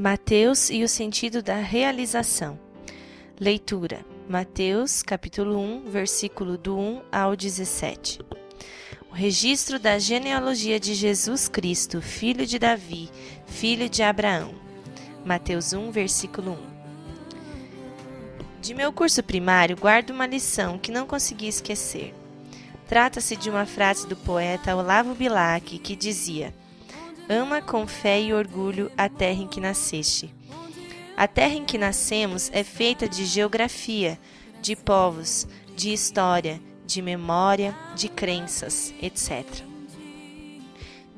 Mateus e o sentido da realização. Leitura: Mateus, capítulo 1, versículo do 1 ao 17. O registro da genealogia de Jesus Cristo, filho de Davi, filho de Abraão. Mateus 1, versículo 1. De meu curso primário, guardo uma lição que não consegui esquecer. Trata-se de uma frase do poeta Olavo Bilac que dizia: Ama com fé e orgulho a terra em que nasceste. A terra em que nascemos é feita de geografia, de povos, de história, de memória, de crenças, etc.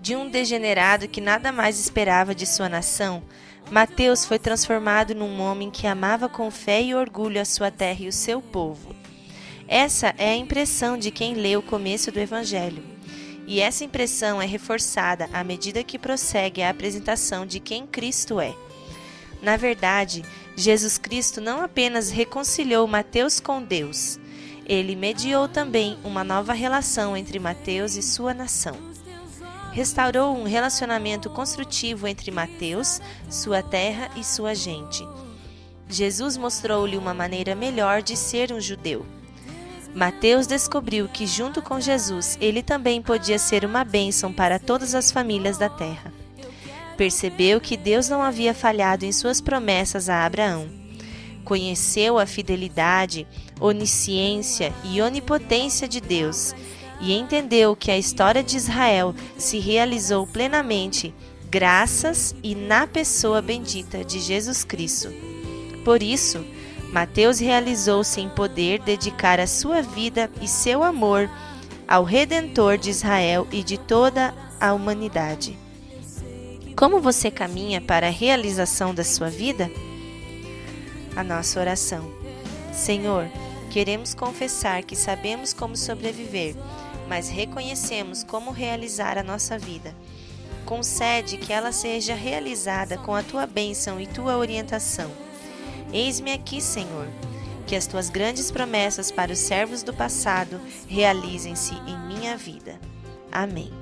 De um degenerado que nada mais esperava de sua nação, Mateus foi transformado num homem que amava com fé e orgulho a sua terra e o seu povo. Essa é a impressão de quem lê o começo do Evangelho. E essa impressão é reforçada à medida que prossegue a apresentação de quem Cristo é. Na verdade, Jesus Cristo não apenas reconciliou Mateus com Deus, ele mediou também uma nova relação entre Mateus e sua nação. Restaurou um relacionamento construtivo entre Mateus, sua terra e sua gente. Jesus mostrou-lhe uma maneira melhor de ser um judeu Mateus descobriu que, junto com Jesus, ele também podia ser uma bênção para todas as famílias da terra. Percebeu que Deus não havia falhado em suas promessas a Abraão. Conheceu a fidelidade, onisciência e onipotência de Deus e entendeu que a história de Israel se realizou plenamente graças e na pessoa bendita de Jesus Cristo. Por isso, Mateus realizou-se em poder dedicar a sua vida e seu amor ao Redentor de Israel e de toda a humanidade. Como você caminha para a realização da sua vida? A nossa oração. Senhor, queremos confessar que sabemos como sobreviver, mas reconhecemos como realizar a nossa vida. Concede que ela seja realizada com a tua bênção e tua orientação Eis-me aqui, Senhor. Que as tuas grandes promessas para os servos do passado realizem-se em minha vida. Amém.